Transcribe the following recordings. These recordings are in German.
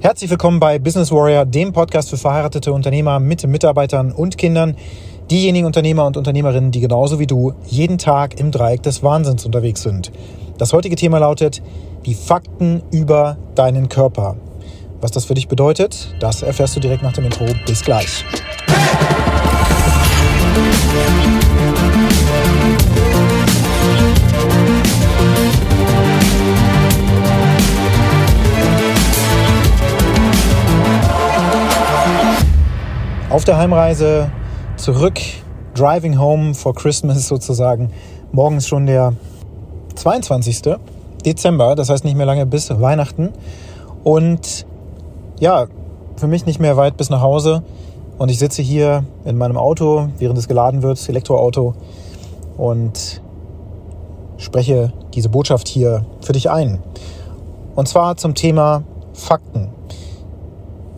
Herzlich willkommen bei Business Warrior, dem Podcast für verheiratete Unternehmer mit Mitarbeitern und Kindern. Diejenigen Unternehmer und Unternehmerinnen, die genauso wie du jeden Tag im Dreieck des Wahnsinns unterwegs sind. Das heutige Thema lautet die Fakten über deinen Körper. Was das für dich bedeutet, das erfährst du direkt nach dem Intro. Bis gleich. Auf der Heimreise zurück, driving home for Christmas sozusagen. Morgen ist schon der 22. Dezember, das heißt nicht mehr lange bis Weihnachten. Und ja, für mich nicht mehr weit bis nach Hause. Und ich sitze hier in meinem Auto, während es geladen wird, Elektroauto, und spreche diese Botschaft hier für dich ein. Und zwar zum Thema Fakten.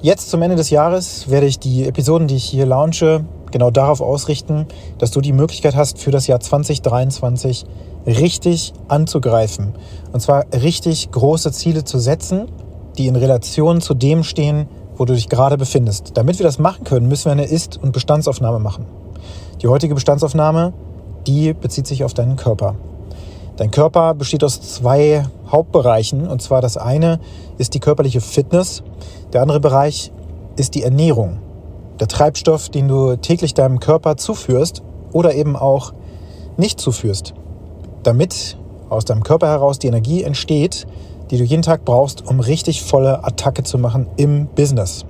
Jetzt zum Ende des Jahres werde ich die Episoden, die ich hier launche, genau darauf ausrichten, dass du die Möglichkeit hast, für das Jahr 2023 richtig anzugreifen. Und zwar richtig große Ziele zu setzen, die in Relation zu dem stehen, wo du dich gerade befindest. Damit wir das machen können, müssen wir eine Ist- und Bestandsaufnahme machen. Die heutige Bestandsaufnahme, die bezieht sich auf deinen Körper. Dein Körper besteht aus zwei Hauptbereichen. Und zwar das eine ist die körperliche Fitness. Der andere Bereich ist die Ernährung. Der Treibstoff, den du täglich deinem Körper zuführst oder eben auch nicht zuführst. Damit aus deinem Körper heraus die Energie entsteht, die du jeden Tag brauchst, um richtig volle Attacke zu machen im Business.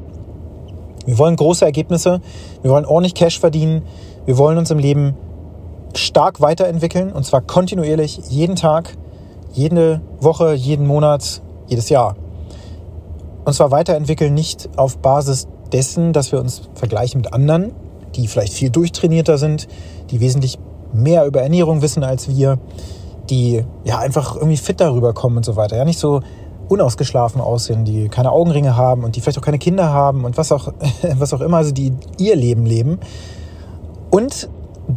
Wir wollen große Ergebnisse, wir wollen ordentlich Cash verdienen, wir wollen uns im Leben stark weiterentwickeln und zwar kontinuierlich jeden Tag, jede Woche, jeden Monat, jedes Jahr. Und zwar weiterentwickeln nicht auf Basis dessen, dass wir uns vergleichen mit anderen, die vielleicht viel durchtrainierter sind, die wesentlich mehr über Ernährung wissen als wir, die ja einfach irgendwie fit darüber kommen und so weiter. Ja, nicht so unausgeschlafen aussehen, die keine Augenringe haben und die vielleicht auch keine Kinder haben und was auch, was auch immer, also die ihr Leben leben. Und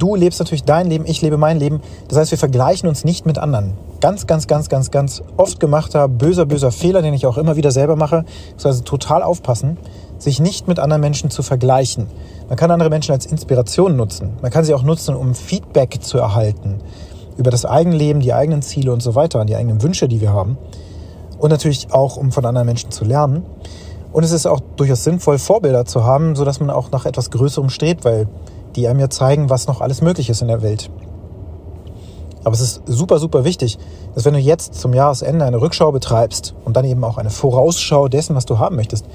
du lebst natürlich dein Leben, ich lebe mein Leben. Das heißt, wir vergleichen uns nicht mit anderen. Ganz, ganz, ganz, ganz, ganz oft gemachter, böser, böser Fehler, den ich auch immer wieder selber mache. Das heißt, total aufpassen, sich nicht mit anderen Menschen zu vergleichen. Man kann andere Menschen als Inspiration nutzen. Man kann sie auch nutzen, um Feedback zu erhalten über das eigene Leben, die eigenen Ziele und so weiter, die eigenen Wünsche, die wir haben. Und natürlich auch, um von anderen Menschen zu lernen. Und es ist auch durchaus sinnvoll, Vorbilder zu haben, sodass man auch nach etwas Größerem strebt, weil die einem ja zeigen, was noch alles möglich ist in der Welt. Aber es ist super, super wichtig, dass wenn du jetzt zum Jahresende eine Rückschau betreibst und dann eben auch eine Vorausschau dessen, was du haben möchtest,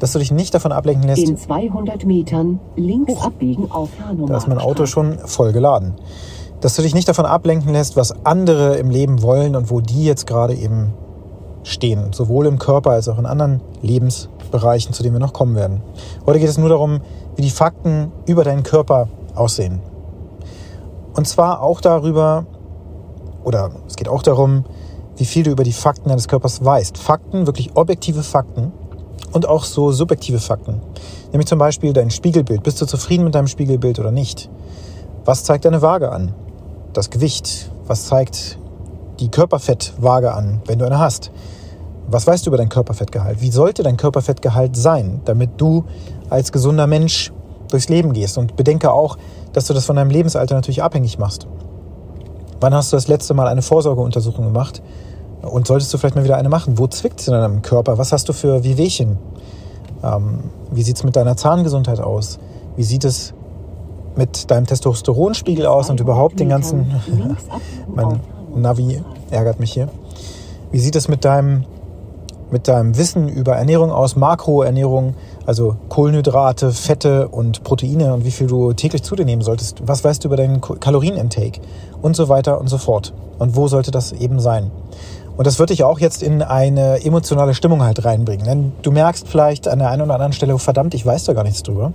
dass du dich nicht davon ablenken lässt. In 200 Metern links Huch, abbiegen auf. Da ist mein Auto schon voll geladen. Dass du dich nicht davon ablenken lässt, was andere im Leben wollen und wo die jetzt gerade eben stehen. Sowohl im Körper als auch in anderen Lebensbereichen, zu denen wir noch kommen werden. Heute geht es nur darum, wie die Fakten über deinen Körper aussehen. Und zwar auch darüber, oder es geht auch darum, wie viel du über die Fakten deines Körpers weißt. Fakten, wirklich objektive Fakten und auch so subjektive Fakten. Nämlich zum Beispiel dein Spiegelbild. Bist du zufrieden mit deinem Spiegelbild oder nicht? Was zeigt deine Waage an? Das Gewicht. Was zeigt die Körperfettwaage an, wenn du eine hast? Was weißt du über dein Körperfettgehalt? Wie sollte dein Körperfettgehalt sein, damit du als gesunder Mensch durchs Leben gehst. Und bedenke auch, dass du das von deinem Lebensalter natürlich abhängig machst. Wann hast du das letzte Mal eine Vorsorgeuntersuchung gemacht? Und solltest du vielleicht mal wieder eine machen? Wo zwickt es in deinem Körper? Was hast du für Wehwehchen? Ähm, wie sieht es mit deiner Zahngesundheit aus? Wie sieht es mit deinem Testosteronspiegel aus und überhaupt den ganzen... mein Navi ärgert mich hier. Wie sieht es mit deinem, mit deinem Wissen über Ernährung aus? Makroernährung, also Kohlenhydrate, Fette und Proteine und wie viel du täglich zu dir nehmen solltest. Was weißt du über deinen Kalorienintake und so weiter und so fort. Und wo sollte das eben sein? Und das wird dich auch jetzt in eine emotionale Stimmung halt reinbringen. Denn du merkst vielleicht an der einen oder anderen Stelle, verdammt, ich weiß da gar nichts drüber.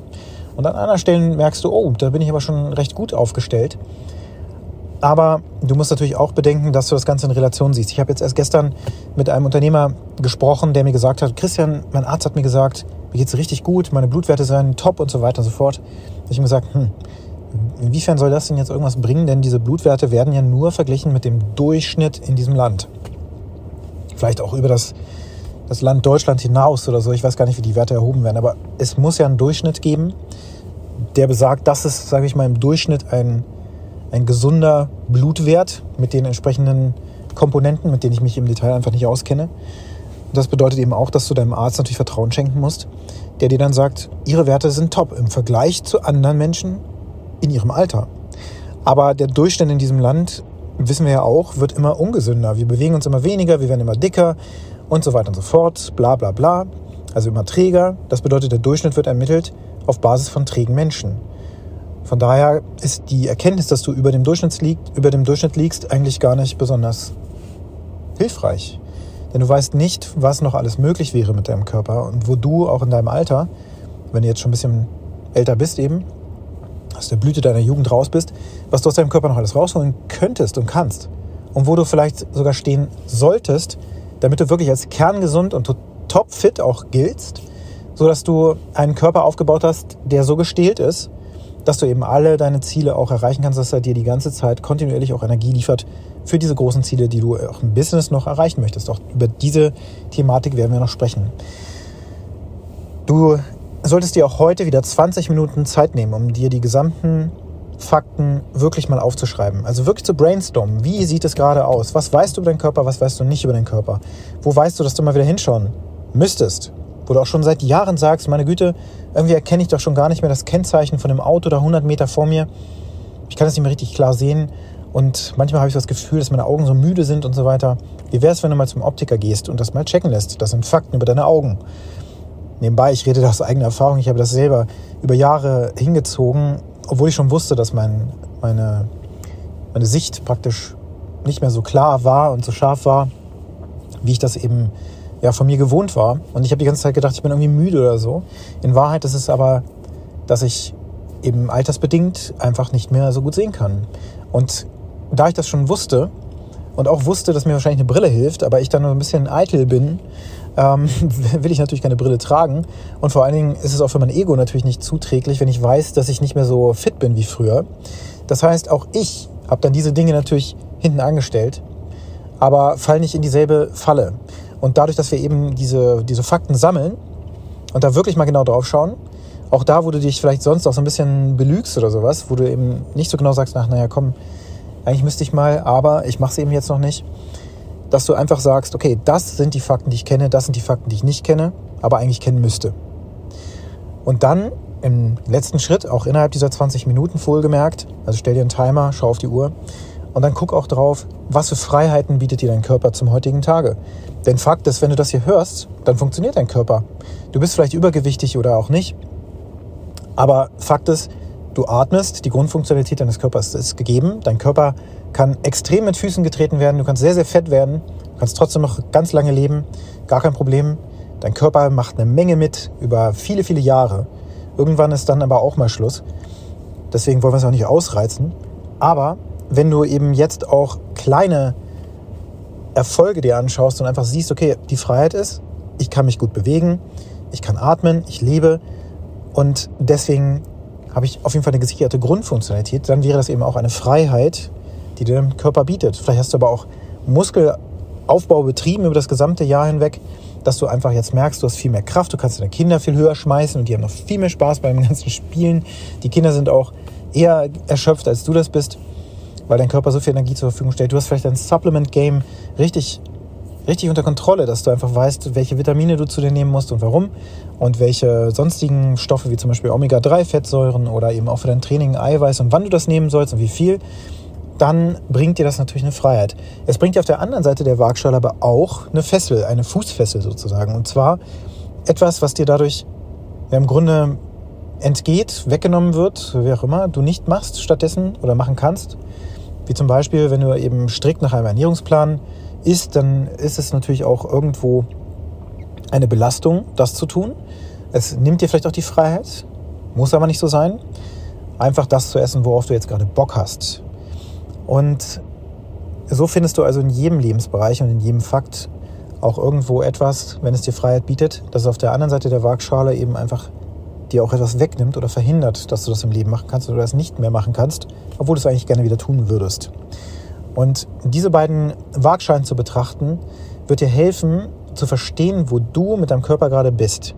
Und an anderen Stellen merkst du, oh, da bin ich aber schon recht gut aufgestellt. Aber du musst natürlich auch bedenken, dass du das Ganze in Relation siehst. Ich habe jetzt erst gestern mit einem Unternehmer gesprochen, der mir gesagt hat, Christian, mein Arzt hat mir gesagt, mir geht es richtig gut, meine Blutwerte seien top und so weiter und so fort. Habe ich mir gesagt, hm, inwiefern soll das denn jetzt irgendwas bringen? Denn diese Blutwerte werden ja nur verglichen mit dem Durchschnitt in diesem Land. Vielleicht auch über das das Land Deutschland hinaus oder so. Ich weiß gar nicht, wie die Werte erhoben werden, aber es muss ja einen Durchschnitt geben, der besagt, das ist, sage ich mal, im Durchschnitt ein, ein gesunder Blutwert mit den entsprechenden Komponenten, mit denen ich mich im Detail einfach nicht auskenne. Das bedeutet eben auch, dass du deinem Arzt natürlich Vertrauen schenken musst, der dir dann sagt, ihre Werte sind top im Vergleich zu anderen Menschen in ihrem Alter. Aber der Durchschnitt in diesem Land, wissen wir ja auch, wird immer ungesünder. Wir bewegen uns immer weniger, wir werden immer dicker und so weiter und so fort, bla bla bla. Also immer träger. Das bedeutet, der Durchschnitt wird ermittelt auf Basis von trägen Menschen. Von daher ist die Erkenntnis, dass du über dem Durchschnitt, liegt, über dem Durchschnitt liegst, eigentlich gar nicht besonders hilfreich. Denn du weißt nicht, was noch alles möglich wäre mit deinem Körper und wo du auch in deinem Alter, wenn du jetzt schon ein bisschen älter bist eben, aus der Blüte deiner Jugend raus bist, was du aus deinem Körper noch alles rausholen könntest und kannst. Und wo du vielleicht sogar stehen solltest, damit du wirklich als kerngesund und topfit auch giltst, sodass du einen Körper aufgebaut hast, der so gestählt ist, dass du eben alle deine Ziele auch erreichen kannst, dass er dir die ganze Zeit kontinuierlich auch Energie liefert für diese großen Ziele, die du auch im Business noch erreichen möchtest. Auch über diese Thematik werden wir noch sprechen. Du solltest dir auch heute wieder 20 Minuten Zeit nehmen, um dir die gesamten Fakten wirklich mal aufzuschreiben. Also wirklich zu brainstormen. Wie sieht es gerade aus? Was weißt du über deinen Körper? Was weißt du nicht über deinen Körper? Wo weißt du, dass du mal wieder hinschauen müsstest? Wo du auch schon seit Jahren sagst, meine Güte, irgendwie erkenne ich doch schon gar nicht mehr das Kennzeichen von dem Auto da 100 Meter vor mir. Ich kann das nicht mehr richtig klar sehen. Und manchmal habe ich das Gefühl, dass meine Augen so müde sind und so weiter. Wie wäre es, wenn du mal zum Optiker gehst und das mal checken lässt? Das sind Fakten über deine Augen. Nebenbei, ich rede aus eigener Erfahrung, ich habe das selber über Jahre hingezogen, obwohl ich schon wusste, dass mein, meine, meine Sicht praktisch nicht mehr so klar war und so scharf war, wie ich das eben ja, von mir gewohnt war. Und ich habe die ganze Zeit gedacht, ich bin irgendwie müde oder so. In Wahrheit ist es aber, dass ich eben altersbedingt einfach nicht mehr so gut sehen kann. Und da ich das schon wusste und auch wusste, dass mir wahrscheinlich eine Brille hilft, aber ich dann nur ein bisschen eitel bin, ähm, will ich natürlich keine Brille tragen. Und vor allen Dingen ist es auch für mein Ego natürlich nicht zuträglich, wenn ich weiß, dass ich nicht mehr so fit bin wie früher. Das heißt, auch ich habe dann diese Dinge natürlich hinten angestellt, aber fall nicht in dieselbe Falle. Und dadurch, dass wir eben diese, diese Fakten sammeln und da wirklich mal genau drauf schauen, auch da, wo du dich vielleicht sonst auch so ein bisschen belügst oder sowas, wo du eben nicht so genau sagst, ach, naja, komm, eigentlich müsste ich mal, aber ich mache es eben jetzt noch nicht, dass du einfach sagst, okay, das sind die Fakten, die ich kenne, das sind die Fakten, die ich nicht kenne, aber eigentlich kennen müsste. Und dann im letzten Schritt, auch innerhalb dieser 20 Minuten wohlgemerkt, also stell dir einen Timer, schau auf die Uhr und dann guck auch drauf, was für Freiheiten bietet dir dein Körper zum heutigen Tage. Denn Fakt ist, wenn du das hier hörst, dann funktioniert dein Körper. Du bist vielleicht übergewichtig oder auch nicht, aber Fakt ist, du atmest, die Grundfunktionalität deines Körpers ist gegeben, dein Körper kann extrem mit Füßen getreten werden, du kannst sehr, sehr fett werden, du kannst trotzdem noch ganz lange leben, gar kein Problem. Dein Körper macht eine Menge mit über viele, viele Jahre. Irgendwann ist dann aber auch mal Schluss. Deswegen wollen wir es auch nicht ausreizen. Aber wenn du eben jetzt auch kleine Erfolge dir anschaust und einfach siehst, okay, die Freiheit ist, ich kann mich gut bewegen, ich kann atmen, ich lebe und deswegen habe ich auf jeden Fall eine gesicherte Grundfunktionalität, dann wäre das eben auch eine Freiheit, die dir dein Körper bietet. Vielleicht hast du aber auch Muskelaufbau betrieben über das gesamte Jahr hinweg, dass du einfach jetzt merkst, du hast viel mehr Kraft, du kannst deine Kinder viel höher schmeißen und die haben noch viel mehr Spaß beim ganzen Spielen. Die Kinder sind auch eher erschöpft, als du das bist, weil dein Körper so viel Energie zur Verfügung stellt. Du hast vielleicht dein Supplement-Game richtig, richtig unter Kontrolle, dass du einfach weißt, welche Vitamine du zu dir nehmen musst und warum und welche sonstigen Stoffe wie zum Beispiel Omega-3-Fettsäuren oder eben auch für dein Training Eiweiß und wann du das nehmen sollst und wie viel dann bringt dir das natürlich eine Freiheit. Es bringt dir auf der anderen Seite der Waagschale aber auch eine Fessel, eine Fußfessel sozusagen. Und zwar etwas, was dir dadurch ja, im Grunde entgeht, weggenommen wird, wie auch immer, du nicht machst stattdessen oder machen kannst. Wie zum Beispiel, wenn du eben strikt nach einem Ernährungsplan isst, dann ist es natürlich auch irgendwo eine Belastung, das zu tun. Es nimmt dir vielleicht auch die Freiheit, muss aber nicht so sein, einfach das zu essen, worauf du jetzt gerade Bock hast. Und so findest du also in jedem Lebensbereich und in jedem Fakt auch irgendwo etwas, wenn es dir Freiheit bietet, dass es auf der anderen Seite der Waagschale eben einfach dir auch etwas wegnimmt oder verhindert, dass du das im Leben machen kannst oder das nicht mehr machen kannst, obwohl du es eigentlich gerne wieder tun würdest. Und diese beiden Waagschalen zu betrachten, wird dir helfen, zu verstehen, wo du mit deinem Körper gerade bist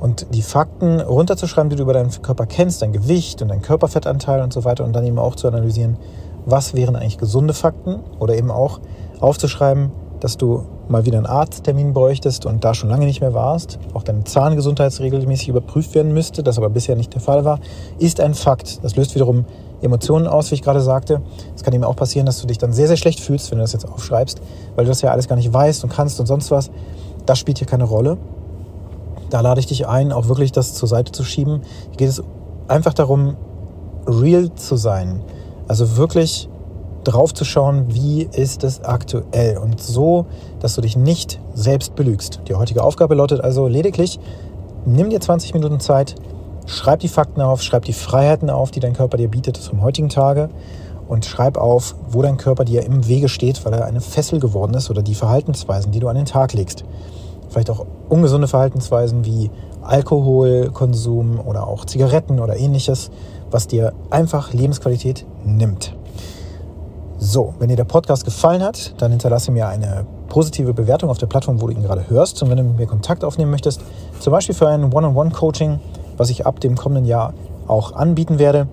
und die Fakten runterzuschreiben, die du über deinen Körper kennst, dein Gewicht und dein Körperfettanteil und so weiter und dann eben auch zu analysieren, was wären eigentlich gesunde Fakten oder eben auch aufzuschreiben, dass du mal wieder einen Arzttermin bräuchtest und da schon lange nicht mehr warst, auch deine Zahngesundheit regelmäßig überprüft werden müsste, das aber bisher nicht der Fall war, ist ein Fakt. Das löst wiederum Emotionen aus, wie ich gerade sagte. Es kann eben auch passieren, dass du dich dann sehr, sehr schlecht fühlst, wenn du das jetzt aufschreibst, weil du das ja alles gar nicht weißt und kannst und sonst was. Das spielt hier keine Rolle. Da lade ich dich ein, auch wirklich das zur Seite zu schieben. Hier geht es einfach darum, real zu sein. Also wirklich drauf zu schauen, wie ist es aktuell und so, dass du dich nicht selbst belügst. Die heutige Aufgabe lautet also lediglich, nimm dir 20 Minuten Zeit, schreib die Fakten auf, schreib die Freiheiten auf, die dein Körper dir bietet zum heutigen Tage und schreib auf, wo dein Körper dir im Wege steht, weil er eine Fessel geworden ist oder die Verhaltensweisen, die du an den Tag legst. Vielleicht auch ungesunde Verhaltensweisen wie Alkoholkonsum oder auch Zigaretten oder ähnliches, was dir einfach Lebensqualität nimmt. So, wenn dir der Podcast gefallen hat, dann hinterlasse mir eine positive Bewertung auf der Plattform, wo du ihn gerade hörst. Und wenn du mit mir Kontakt aufnehmen möchtest, zum Beispiel für ein One-on-One-Coaching, was ich ab dem kommenden Jahr auch anbieten werde,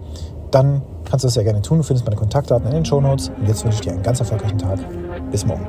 dann kannst du das sehr gerne tun. Du findest meine Kontaktdaten in den Show Notes. Und jetzt wünsche ich dir einen ganz erfolgreichen Tag. Bis morgen.